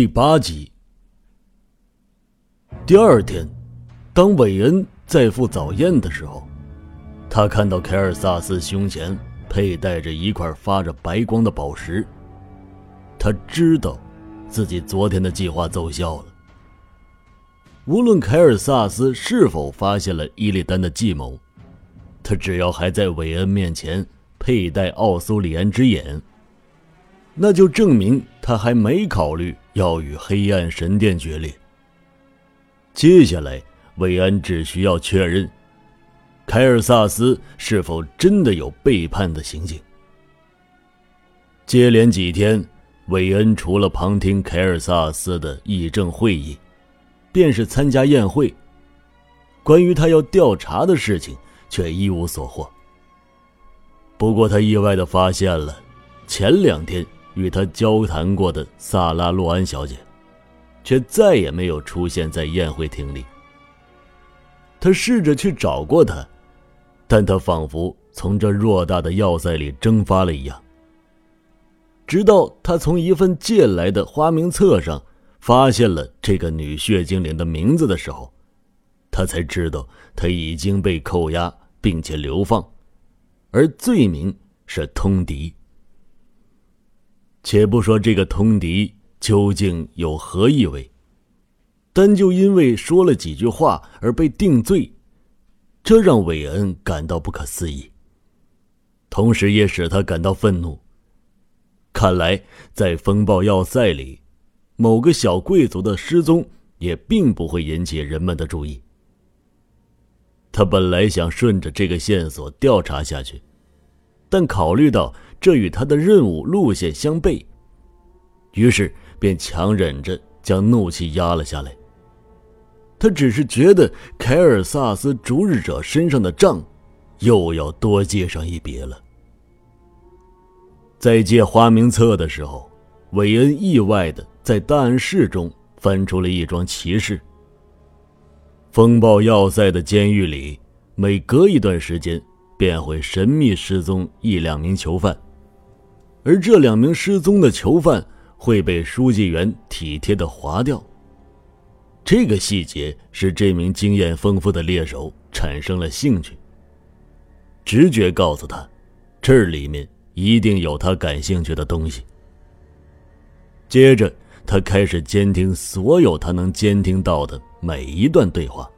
第八集。第二天，当韦恩在赴早宴的时候，他看到凯尔萨斯胸前佩戴着一块发着白光的宝石。他知道，自己昨天的计划奏效了。无论凯尔萨斯是否发现了伊利丹的计谋，他只要还在韦恩面前佩戴奥苏里安之眼。那就证明他还没考虑要与黑暗神殿决裂。接下来，韦恩只需要确认，凯尔萨斯是否真的有背叛的行径。接连几天，韦恩除了旁听凯尔萨斯的议政会议，便是参加宴会。关于他要调查的事情，却一无所获。不过，他意外的发现了，前两天。与他交谈过的萨拉洛安小姐，却再也没有出现在宴会厅里。他试着去找过她，但她仿佛从这偌大的要塞里蒸发了一样。直到他从一份借来的花名册上发现了这个女血精灵的名字的时候，他才知道她已经被扣押并且流放，而罪名是通敌。且不说这个通敌究竟有何意味，单就因为说了几句话而被定罪，这让韦恩感到不可思议，同时也使他感到愤怒。看来，在风暴要塞里，某个小贵族的失踪也并不会引起人们的注意。他本来想顺着这个线索调查下去，但考虑到……这与他的任务路线相悖，于是便强忍着将怒气压了下来。他只是觉得凯尔萨斯逐日者身上的账，又要多借上一笔了。在借花名册的时候，韦恩意外的在档案室中翻出了一桩奇事：风暴要塞的监狱里，每隔一段时间便会神秘失踪一两名囚犯。而这两名失踪的囚犯会被书记员体贴的划掉。这个细节使这名经验丰富的猎手产生了兴趣。直觉告诉他，这里面一定有他感兴趣的东西。接着，他开始监听所有他能监听到的每一段对话。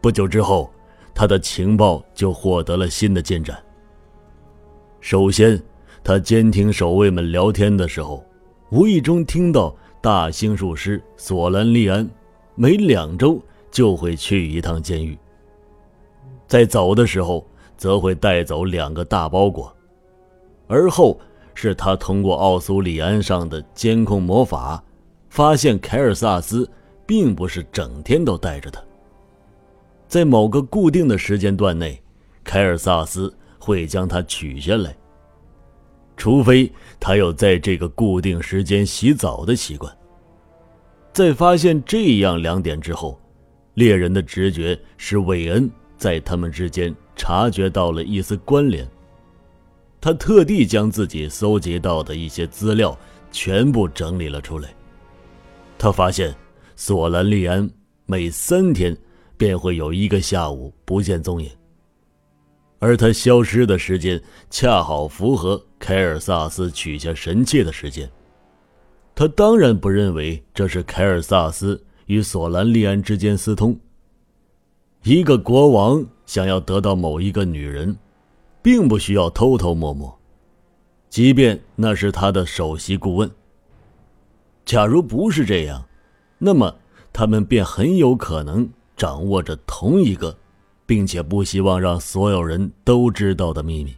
不久之后，他的情报就获得了新的进展。首先，他监听守卫们聊天的时候，无意中听到大星术师索兰利安每两周就会去一趟监狱。在走的时候，则会带走两个大包裹。而后是他通过奥苏里安上的监控魔法，发现凯尔萨斯并不是整天都带着他。在某个固定的时间段内，凯尔萨斯会将他取下来。除非他有在这个固定时间洗澡的习惯。在发现这样两点之后，猎人的直觉使韦恩在他们之间察觉到了一丝关联。他特地将自己搜集到的一些资料全部整理了出来。他发现索兰利安每三天便会有一个下午不见踪影。而他消失的时间恰好符合凯尔萨斯取下神器的时间。他当然不认为这是凯尔萨斯与索兰利安之间私通。一个国王想要得到某一个女人，并不需要偷偷摸摸，即便那是他的首席顾问。假如不是这样，那么他们便很有可能掌握着同一个。并且不希望让所有人都知道的秘密。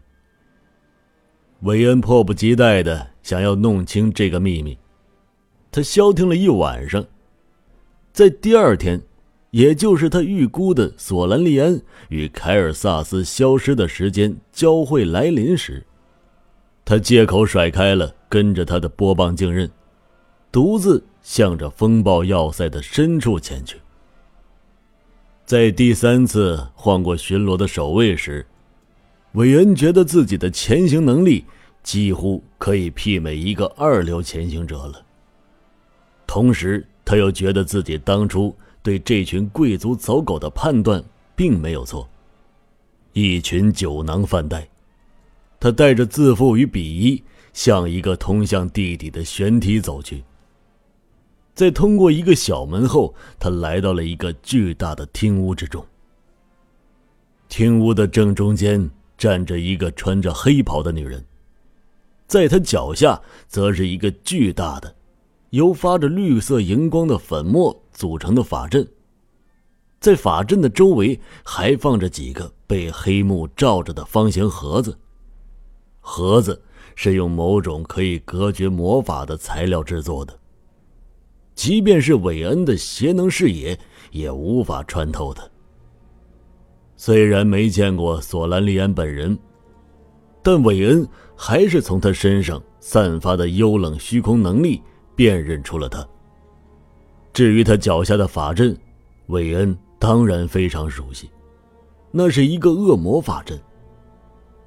韦恩迫不及待的想要弄清这个秘密，他消停了一晚上，在第二天，也就是他预估的索兰利安与凯尔萨斯消失的时间交汇来临时，他借口甩开了跟着他的波棒镜刃，独自向着风暴要塞的深处前去。在第三次换过巡逻的守卫时，韦恩觉得自己的前行能力几乎可以媲美一个二流前行者了。同时他又觉得自己当初对这群贵族走狗的判断并没有错。一群酒囊饭袋，他带着自负与鄙夷，向一个通向地底的悬梯走去。在通过一个小门后，他来到了一个巨大的厅屋之中。厅屋的正中间站着一个穿着黑袍的女人，在她脚下则是一个巨大的、由发着绿色荧光的粉末组成的法阵。在法阵的周围还放着几个被黑幕罩着的方形盒子，盒子是用某种可以隔绝魔法的材料制作的，即便是韦恩的邪能视野也无法穿透的。虽然没见过索兰利安本人，但韦恩还是从他身上散发的幽冷虚空能力辨认出了他。至于他脚下的法阵，韦恩。当然非常熟悉，那是一个恶魔法阵。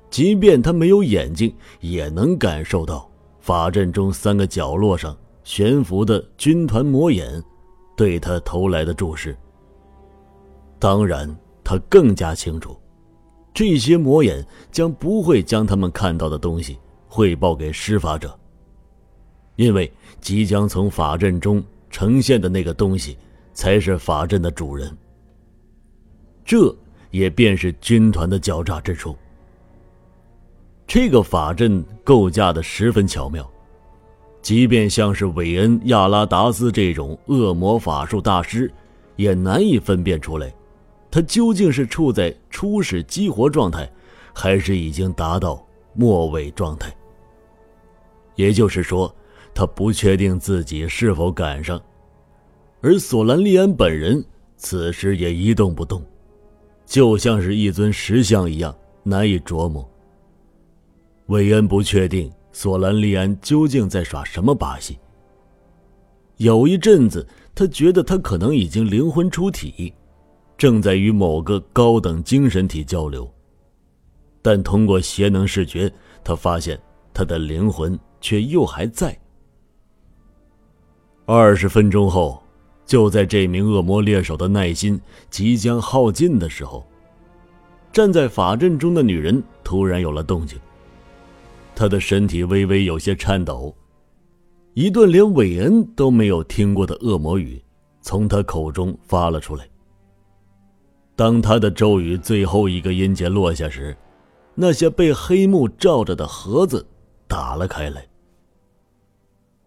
即便他没有眼睛，也能感受到法阵中三个角落上悬浮的军团魔眼对他投来的注视。当然，他更加清楚，这些魔眼将不会将他们看到的东西汇报给施法者，因为即将从法阵中呈现的那个东西才是法阵的主人。这也便是军团的狡诈之处。这个法阵构架的十分巧妙，即便像是韦恩·亚拉达斯这种恶魔法术大师，也难以分辨出来，他究竟是处在初始激活状态，还是已经达到末尾状态。也就是说，他不确定自己是否赶上，而索兰利安本人此时也一动不动。就像是一尊石像一样难以琢磨。韦恩不确定索兰利安究竟在耍什么把戏。有一阵子，他觉得他可能已经灵魂出体，正在与某个高等精神体交流。但通过邪能视觉，他发现他的灵魂却又还在。二十分钟后。就在这名恶魔猎手的耐心即将耗尽的时候，站在法阵中的女人突然有了动静。她的身体微微有些颤抖，一段连韦恩都没有听过的恶魔语从她口中发了出来。当他的咒语最后一个音节落下时，那些被黑幕罩着的盒子打了开来。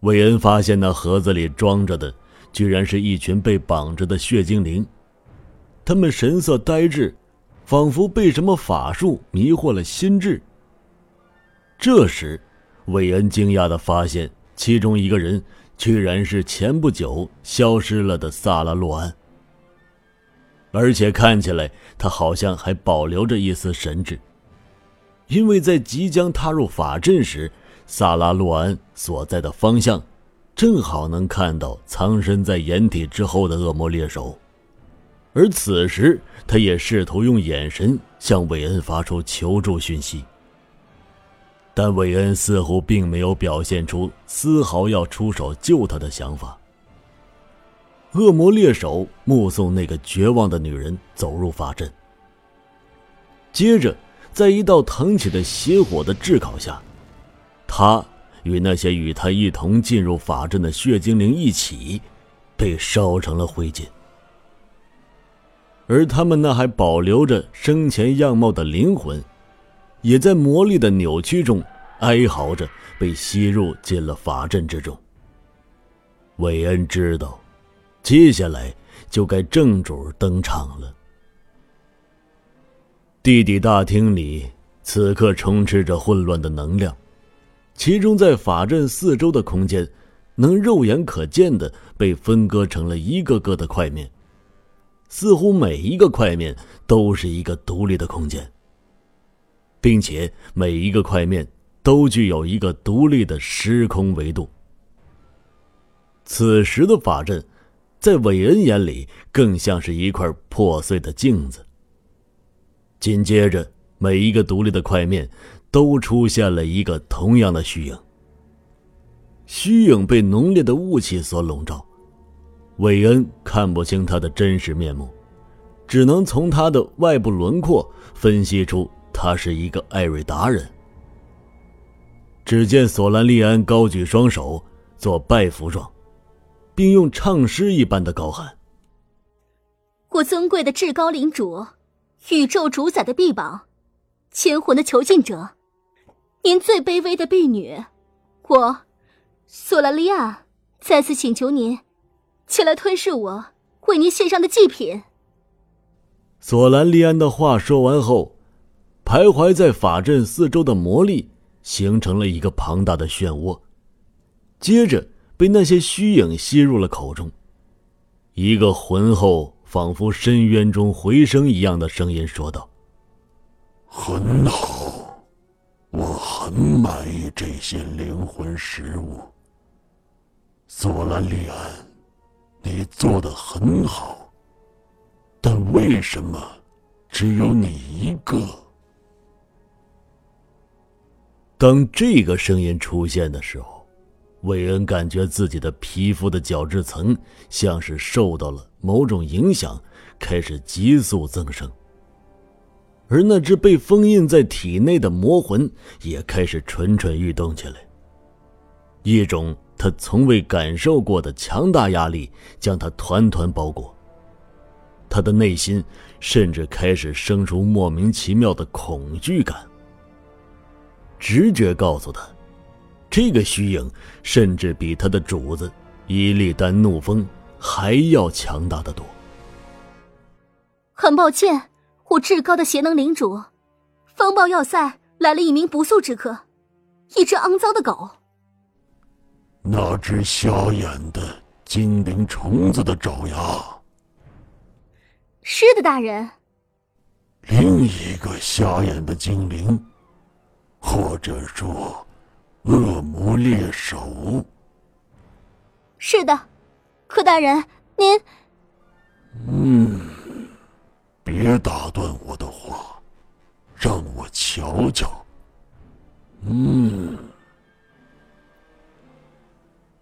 韦恩发现那盒子里装着的。居然是一群被绑着的血精灵，他们神色呆滞，仿佛被什么法术迷惑了心智。这时，韦恩惊讶的发现，其中一个人居然是前不久消失了的萨拉洛安，而且看起来他好像还保留着一丝神智，因为在即将踏入法阵时，萨拉洛安所在的方向。正好能看到藏身在掩体之后的恶魔猎手，而此时他也试图用眼神向韦恩发出求助讯息，但韦恩似乎并没有表现出丝毫要出手救他的想法。恶魔猎手目送那个绝望的女人走入法阵，接着在一道腾起的邪火的炙烤下，他。与那些与他一同进入法阵的血精灵一起，被烧成了灰烬。而他们那还保留着生前样貌的灵魂，也在魔力的扭曲中哀嚎着，被吸入进了法阵之中。韦恩知道，接下来就该正主登场了。地底大厅里此刻充斥着混乱的能量。其中，在法阵四周的空间，能肉眼可见的被分割成了一个个的块面，似乎每一个块面都是一个独立的空间，并且每一个块面都具有一个独立的时空维度。此时的法阵，在韦恩眼里更像是一块破碎的镜子。紧接着，每一个独立的块面。都出现了一个同样的虚影。虚影被浓烈的雾气所笼罩，韦恩看不清他的真实面目，只能从他的外部轮廓分析出他是一个艾瑞达人。只见索兰利安高举双手做拜服状，并用唱诗一般的高喊：“我尊贵的至高领主，宇宙主宰的臂膀，千魂的囚禁者，您最卑微的婢女，我。”索拉利亚，再次请求您，前来吞噬我为您献上的祭品。索兰利安的话说完后，徘徊在法阵四周的魔力形成了一个庞大的漩涡，接着被那些虚影吸入了口中。一个浑厚、仿佛深渊中回声一样的声音说道：“很好，我很满意这些灵魂食物。”索兰利安，你做的很好，但为什么只有你一个？当这个声音出现的时候，韦恩感觉自己的皮肤的角质层像是受到了某种影响，开始急速增生，而那只被封印在体内的魔魂也开始蠢蠢欲动起来，一种。他从未感受过的强大压力将他团团包裹。他的内心甚至开始生出莫名其妙的恐惧感。直觉告诉他，这个虚影甚至比他的主子伊利丹怒风还要强大的多。很抱歉，我至高的邪能领主，风暴要塞来了一名不速之客，一只肮脏的狗。那只瞎眼的精灵虫子的爪牙。是的，大人。另一个瞎眼的精灵，或者说恶魔猎手。是的，柯大人，您。嗯，别打断我的话，让我瞧瞧。嗯。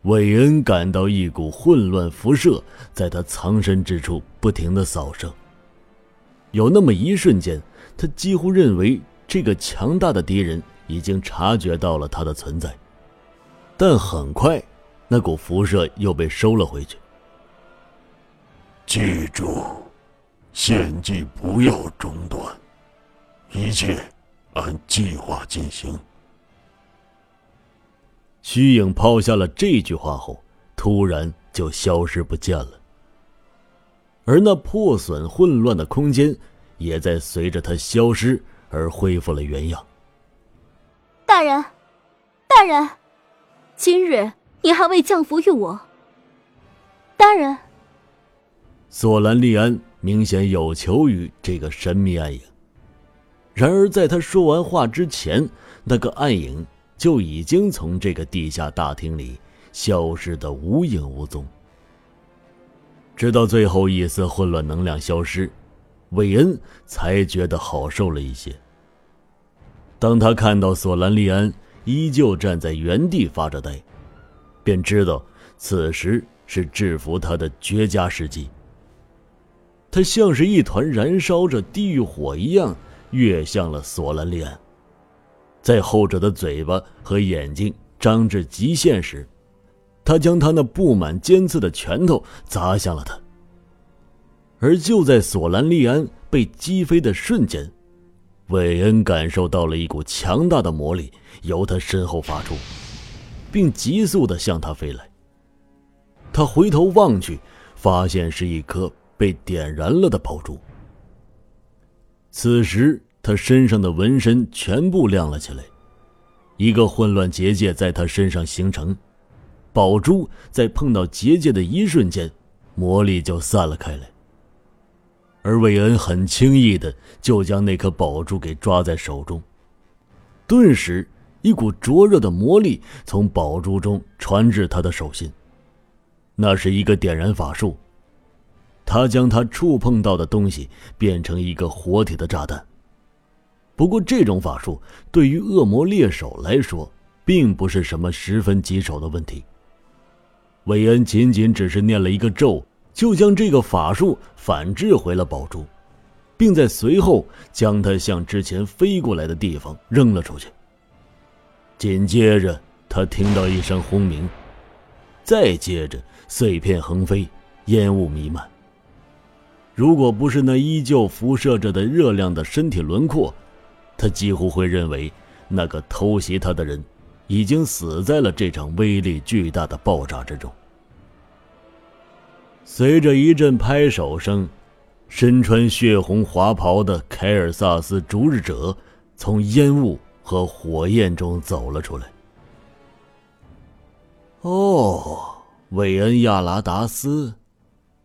韦恩感到一股混乱辐射在他藏身之处不停的扫射。有那么一瞬间，他几乎认为这个强大的敌人已经察觉到了他的存在，但很快，那股辐射又被收了回去。记住，献祭不要中断，一切按计划进行。虚影抛下了这句话后，突然就消失不见了。而那破损混乱的空间，也在随着他消失而恢复了原样。大人，大人，今日你还未降服于我。大人，索兰利安明显有求于这个神秘暗影。然而，在他说完话之前，那个暗影。就已经从这个地下大厅里消失的无影无踪。直到最后一丝混乱能量消失，韦恩才觉得好受了一些。当他看到索兰利安依旧站在原地发着呆，便知道此时是制服他的绝佳时机。他像是一团燃烧着地狱火一样，跃向了索兰利安。在后者的嘴巴和眼睛张至极限时，他将他那布满尖刺的拳头砸向了他。而就在索兰利安被击飞的瞬间，韦恩感受到了一股强大的魔力由他身后发出，并急速的向他飞来。他回头望去，发现是一颗被点燃了的宝珠。此时。他身上的纹身全部亮了起来，一个混乱结界在他身上形成，宝珠在碰到结界的一瞬间，魔力就散了开来。而韦恩很轻易的就将那颗宝珠给抓在手中，顿时一股灼热的魔力从宝珠中传至他的手心，那是一个点燃法术，他将他触碰到的东西变成一个活体的炸弹。不过，这种法术对于恶魔猎手来说并不是什么十分棘手的问题。韦恩仅仅只是念了一个咒，就将这个法术反制回了宝珠，并在随后将它向之前飞过来的地方扔了出去。紧接着，他听到一声轰鸣，再接着碎片横飞，烟雾弥漫。如果不是那依旧辐射着的热量的身体轮廓，他几乎会认为那个偷袭他的人。已经死在了这场威力巨大的爆炸之中。随着一阵拍手声，身穿血红华袍的凯尔萨斯逐日者从烟雾和火焰中走了出来。哦，韦恩亚拉达斯，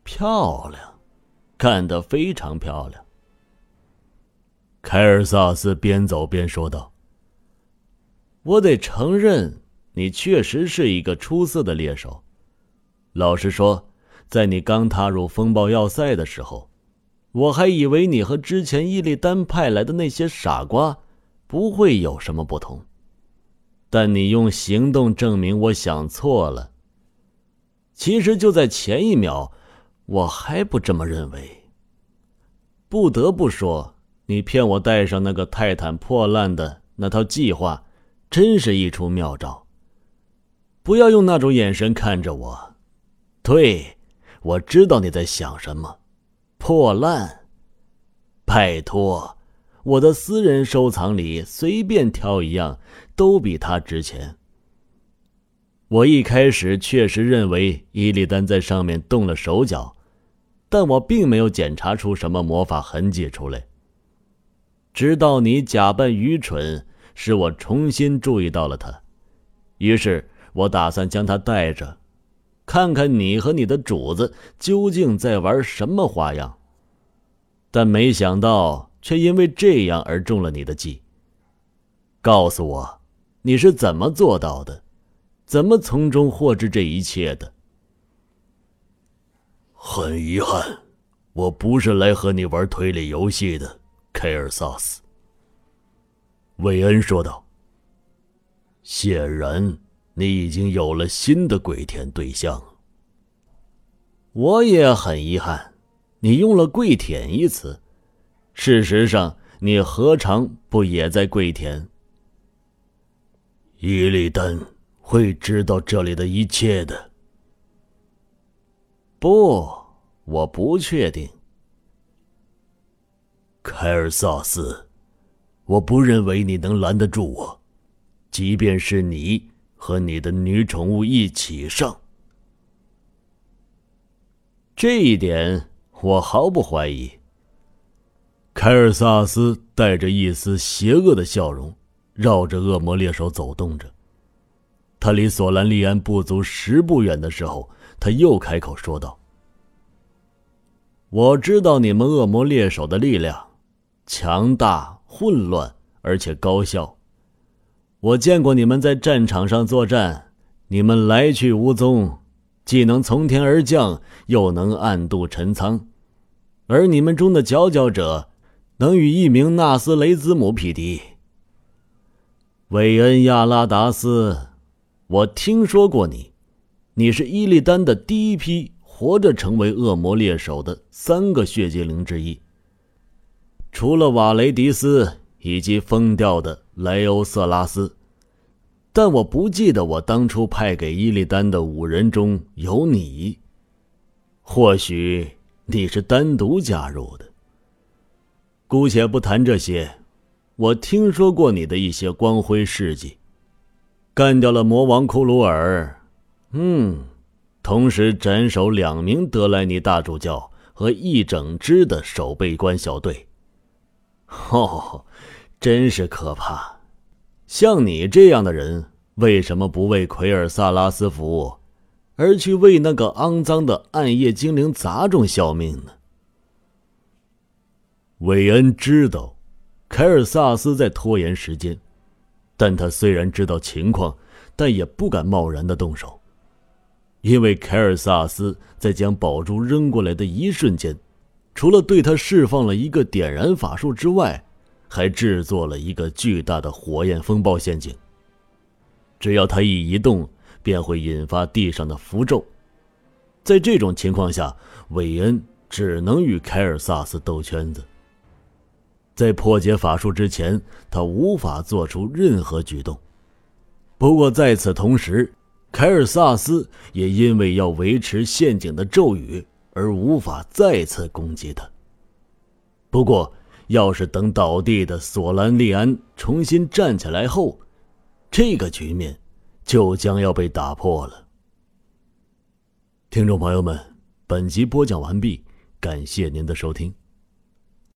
漂亮，干得非常漂亮。凯尔萨斯边走边说道。我得承认，你确实是一个出色的猎手。老实说，在你刚踏入风暴要塞的时候，我还以为你和之前伊利丹派来的那些傻瓜不会有什么不同。但你用行动证明我想错了。其实就在前一秒，我还不这么认为。不得不说，你骗我带上那个泰坦破烂的那套计划。真是一出妙招。不要用那种眼神看着我。对，我知道你在想什么。破烂。拜托，我的私人收藏里随便挑一样，都比它值钱。我一开始确实认为伊利丹在上面动了手脚，但我并没有检查出什么魔法痕迹出来。直到你假扮愚蠢。使我重新注意到了他，于是我打算将他带着，看看你和你的主子究竟在玩什么花样。但没想到，却因为这样而中了你的计。告诉我，你是怎么做到的？怎么从中获知这一切的？很遗憾，我不是来和你玩推理游戏的，凯尔萨斯。韦恩说道：“显然，你已经有了新的跪舔对象。我也很遗憾，你用了‘跪舔’一词。事实上，你何尝不也在跪舔？伊利丹会知道这里的一切的。不，我不确定。凯尔萨斯。”我不认为你能拦得住我，即便是你和你的女宠物一起上。这一点我毫不怀疑。凯尔萨斯带着一丝邪恶的笑容，绕着恶魔猎手走动着。他离索兰利安不足十步远的时候，他又开口说道：“我知道你们恶魔猎手的力量强大。”混乱而且高效。我见过你们在战场上作战，你们来去无踪，既能从天而降，又能暗度陈仓。而你们中的佼佼者，能与一名纳斯雷兹姆匹敌。韦恩亚拉达斯，我听说过你，你是伊利丹的第一批活着成为恶魔猎手的三个血精灵之一。除了瓦雷迪斯以及疯掉的莱欧瑟拉斯，但我不记得我当初派给伊利丹的五人中有你。或许你是单独加入的。姑且不谈这些，我听说过你的一些光辉事迹：干掉了魔王库鲁尔，嗯，同时斩首两名德莱尼大主教和一整支的守备官小队。哦，真是可怕！像你这样的人，为什么不为奎尔萨拉斯服务，而去为那个肮脏的暗夜精灵杂种效命呢？韦恩知道，凯尔萨斯在拖延时间，但他虽然知道情况，但也不敢贸然的动手，因为凯尔萨斯在将宝珠扔过来的一瞬间。除了对他释放了一个点燃法术之外，还制作了一个巨大的火焰风暴陷阱。只要他一移动，便会引发地上的符咒。在这种情况下，韦恩只能与凯尔萨斯斗圈子。在破解法术之前，他无法做出任何举动。不过在此同时，凯尔萨斯也因为要维持陷阱的咒语而无法再次攻击他。不过，要是等倒地的索兰利安重新站起来后，这个局面就将要被打破了。听众朋友们，本集播讲完毕，感谢您的收听。